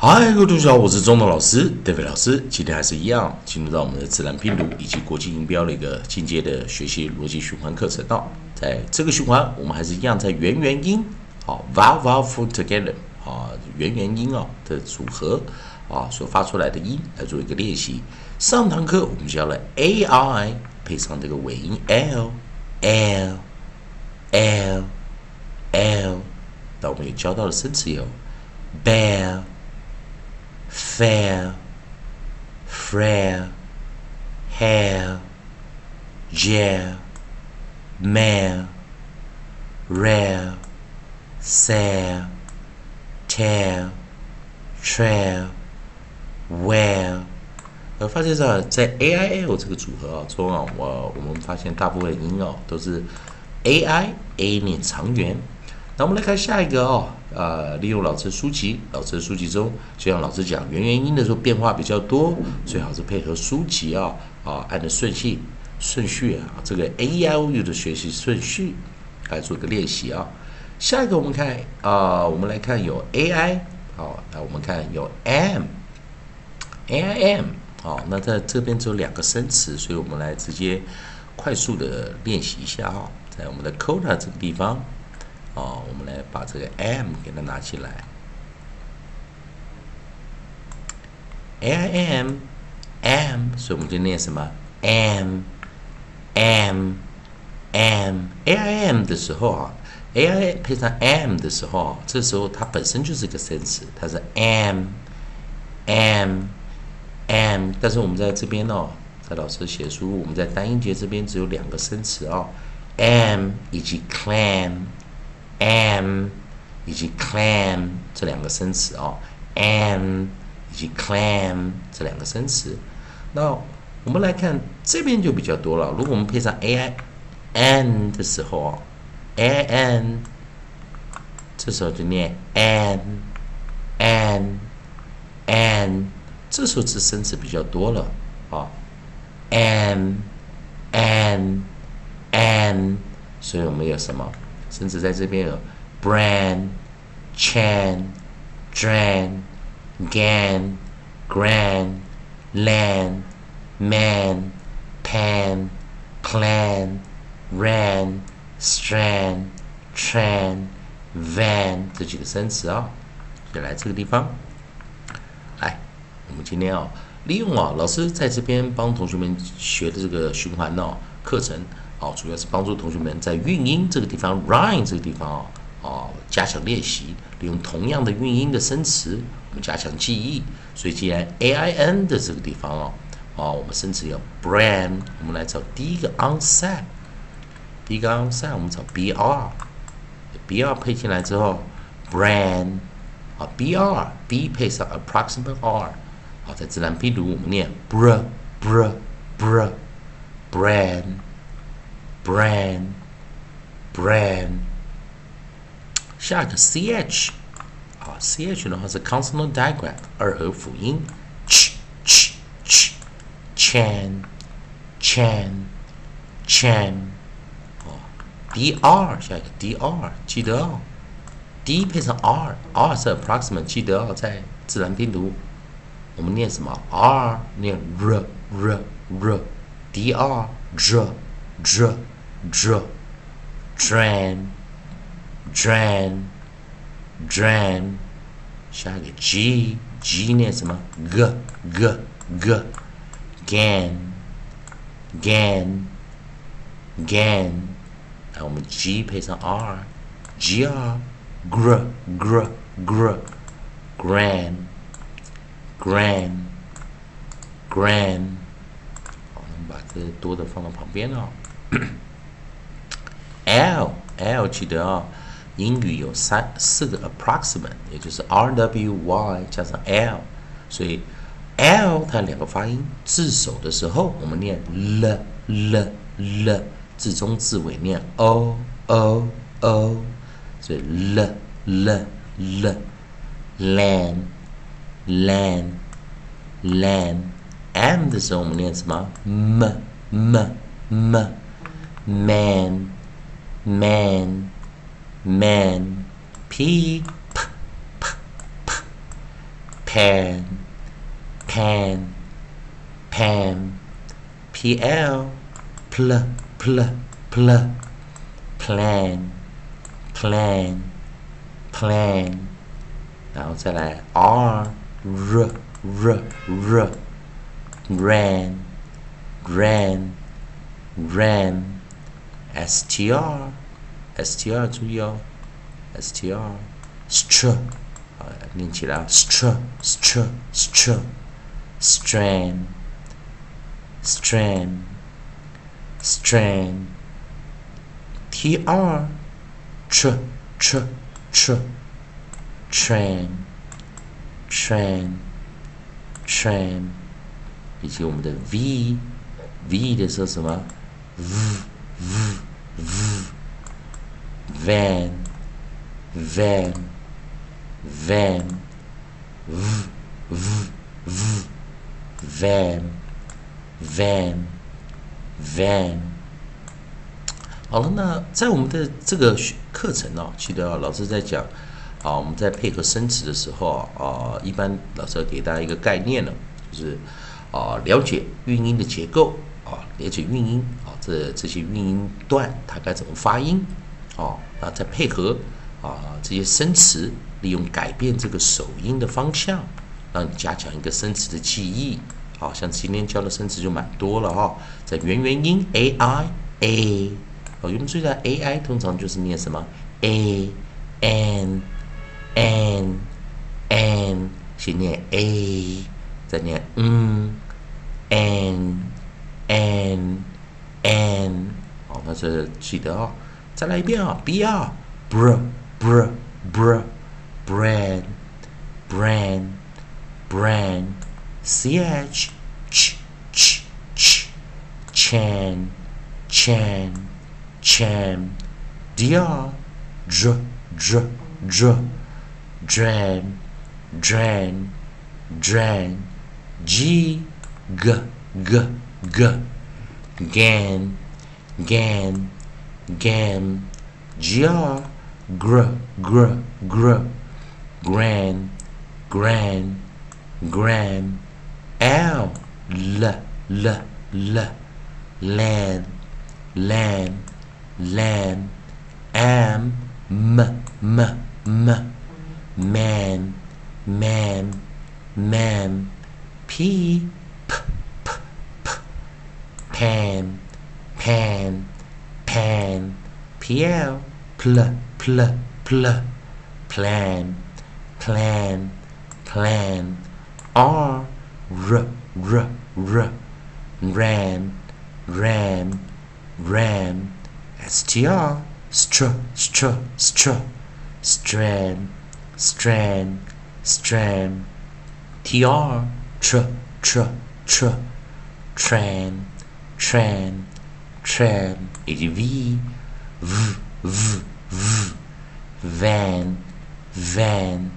嗨，各位同学好，我是中东老师，David 老师。今天还是一样，进入到我们的自然拼读以及国际音标的一个进阶的学习逻辑循环课程哦。在这个循环，我们还是一样在元元音，好，vowel vowel together，啊，元元音哦的组合啊所发出来的音来做一个练习。上堂课我们教了 a i 配上这个尾音 l l l l，那我们也教到了生词有，bell。Fair, frail, hair, gel, male, rare, sale, tell, trail, well。呃，发现上在 A I L 这个组合啊中啊，我我们发现大部分音哦都是 A I A 念长元。那我们来看下一个哦。呃，利用老师书籍，老师的书籍中，就像老师讲元元音的时候变化比较多，最好是配合书籍啊啊，按照顺序顺序啊，这个 A E I O U 的学习顺序来做个练习啊。下一个我们看啊，我们来看有 A I 好，那我们看有 M A I M 好，那在这边只有两个生词，所以我们来直接快速的练习一下啊，在我们的 Quota 这个地方。哦，我们来把这个 m 给它拿起来，a i m m，所以我们就念什么？M m m a i m 的时候啊，a i 配上 m 的时候，这时候它本身就是个生词，它是 m m m，但是我们在这边哦，在老师写书，我们在单音节这边只有两个生词哦，m 以及 clam。Am 以及 clam 这两个生词哦，am 以及 clam 这两个生词。那我们来看这边就比较多了。如果我们配上 a i n 的时候啊，ai n 这时候就念 an an an，这时候是生词比较多了啊，an an an，所以我们有什么？甚至在这边有 brand、chan、dran、gan、grand、land、man、pan、plan、ran、strand、tran、van 这几个生词啊，就来这个地方。来，我们今天啊，利用啊，老师在这边帮同学们学的这个循环哦课程。好，主要是帮助同学们在韵音这个地方，rhyme 这个地方啊，啊，加强练习，利用同样的韵音的生词，我们加强记忆。所以，既然 a i n 的这个地方哦，啊，我们生词有 brand，我们来找第一个 onset，第一个 onset，我们找 b r，b r 配进来之后，brand，啊，b r b 配上 approximate r，好，在自然拼读我们念 br br br brand。Brand brand 下一个 ch 啊 ch 的话是 consonant digraph 二合辅音 ch ch ch chan chan chan 哦 dr 下一个 dr 记得哦 d 配上 r r 是 approximate 记得哦在自然拼读我们念什么 r 念 r r r dr dr dr dr, drain, drain, drain。下一个 g g 念什么？g g g gan gan gan。那我们 g 配上 r gr gr gr gr grand grand grand。好，我们把这多的放到旁边了。 L L 记得啊，英语有三四个 approximate，也就是 R W Y 加上 L，所以 L 它两个发音字首的时候，我们念 l l l，字中字尾念 o o o，所以 l l l land land land M 的时候我们念什么 m m m man man, man, p, p, p, p, pan pan pan pl pl pl pl plan plan plan 然后再来 r r r r ran ran ran str str 注意哦 str str 啊念起来啊 str str str strand strand strand tr tr tr tr train train train 以及我们的 v v 的时候什么 v v v van van van v v v van van van 好了，那在我们的这个课程呢，记得老师在讲啊，我们在配合生词的时候啊，一般老师要给大家一个概念呢，就是啊，了解韵音的结构啊，了解韵音啊，这这些韵音段它该怎么发音哦，那再配合啊这些生词，利用改变这个首音的方向，让你加强一个生词的记忆。好像今天教的生词就蛮多了哈，在元元音 a i a。哦，我们注意到 a i 通常就是念什么 a n n n，先念 a，再念嗯 n n n。好，那这记得哦，再来一遍啊，b r br br br brand brand brand c h ch ch ch Chain Chain cham, dr, dr, dr, dr, dran, dran, dran, g, g, g, g, gan, gan, gam, gr, gr, gr, gr, gran, gran, gram, l, l, l, l, lan, lan, lamb, am, m, m, m, man, man, man, p, p, p, p, pan, pan, pan, pl, pl, pl, pl, plan, plan, plan, r, r, r, r, ran, ran, ran, str, str, str, str, strand, strand, strand, tr, tr, tr, tr, tran, tran, tran, 以及 v, v, v, v, van, van,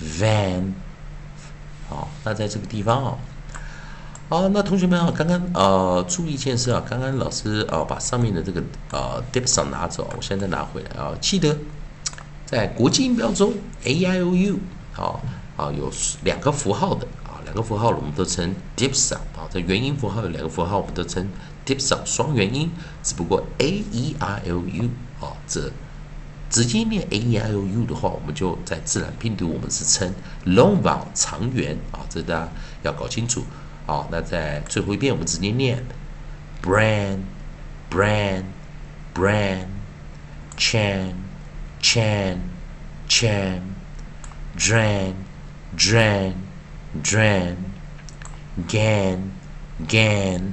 van。好，那在这个地方啊。好，那同学们啊，刚刚呃注意一件事啊，刚刚老师啊把上面的这个呃 dip 上拿走，我现在拿回来啊，记得在国际音标中 a i o u 好啊有两个符号的啊，两个符号我们都称 dip 上啊，这元音符号有两个符号我们都称 Tips 上双元音，只不过 A E I O U 啊，这直接念 A E I O U 的话，我们就在自然拼读我们是称 long vowel 长元啊，这大家要搞清楚啊。那在最后一遍，我们直接念 brand brand brand chan chan chan drain drain drain gan gan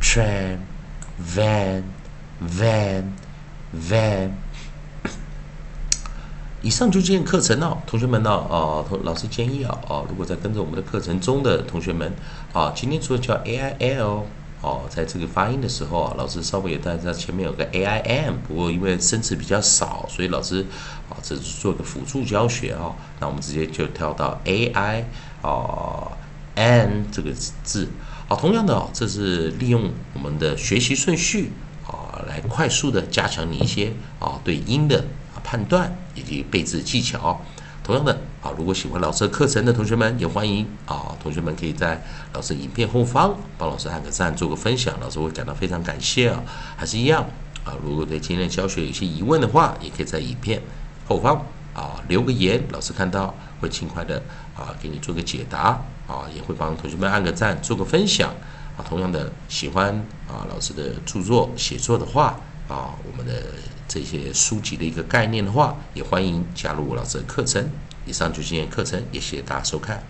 tran, van, van, van。以上就今天课程哦，同学们呢，哦，同老师建议啊，哦，如果在跟着我们的课程中的同学们，啊，今天除了教 A I L，哦，在这个发音的时候啊，老师稍微也在在前面有个 A I M，不过因为生词比较少，所以老师啊，这是做个辅助教学啊，那我们直接就跳到 A I 哦 N 这个字，好，同样的哦，这是利用我们的学习顺序啊，来快速的加强你一些啊对音的。判断以及背字技巧，同样的啊，如果喜欢老师的课程的同学们，也欢迎啊，同学们可以在老师影片后方帮老师按个赞，做个分享，老师会感到非常感谢啊。还是一样啊，如果对今天教学有些疑问的话，也可以在影片后方啊留个言，老师看到会尽快的啊给你做个解答啊，也会帮同学们按个赞，做个分享啊。同样的，喜欢啊老师的著作写作的话啊，我们的。这些书籍的一个概念的话，也欢迎加入我老师的课程。以上就是今天课程，也谢谢大家收看。